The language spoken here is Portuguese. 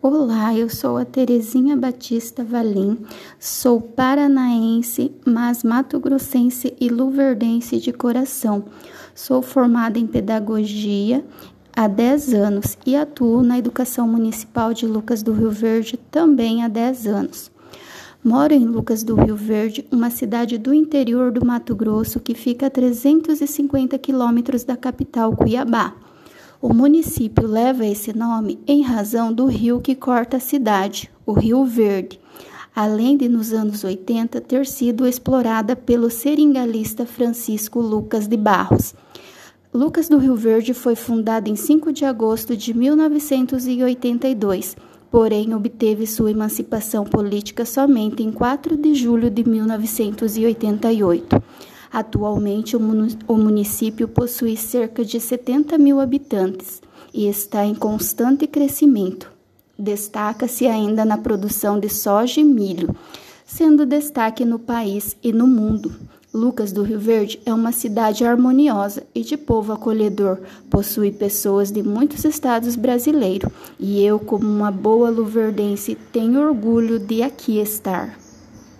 Olá, eu sou a Terezinha Batista Valim, sou paranaense, mas mato-grossense e luverdense de coração. Sou formada em pedagogia há 10 anos e atuo na educação municipal de Lucas do Rio Verde também há 10 anos. Moro em Lucas do Rio Verde, uma cidade do interior do Mato Grosso que fica a 350 quilômetros da capital Cuiabá. O município leva esse nome em razão do rio que corta a cidade, o Rio Verde, além de nos anos 80 ter sido explorada pelo seringalista Francisco Lucas de Barros. Lucas do Rio Verde foi fundado em 5 de agosto de 1982, porém obteve sua emancipação política somente em 4 de julho de 1988. Atualmente, o município possui cerca de 70 mil habitantes e está em constante crescimento. Destaca-se ainda na produção de soja e milho, sendo destaque no país e no mundo. Lucas do Rio Verde é uma cidade harmoniosa e de povo acolhedor. Possui pessoas de muitos estados brasileiros e eu, como uma boa luverdense, tenho orgulho de aqui estar.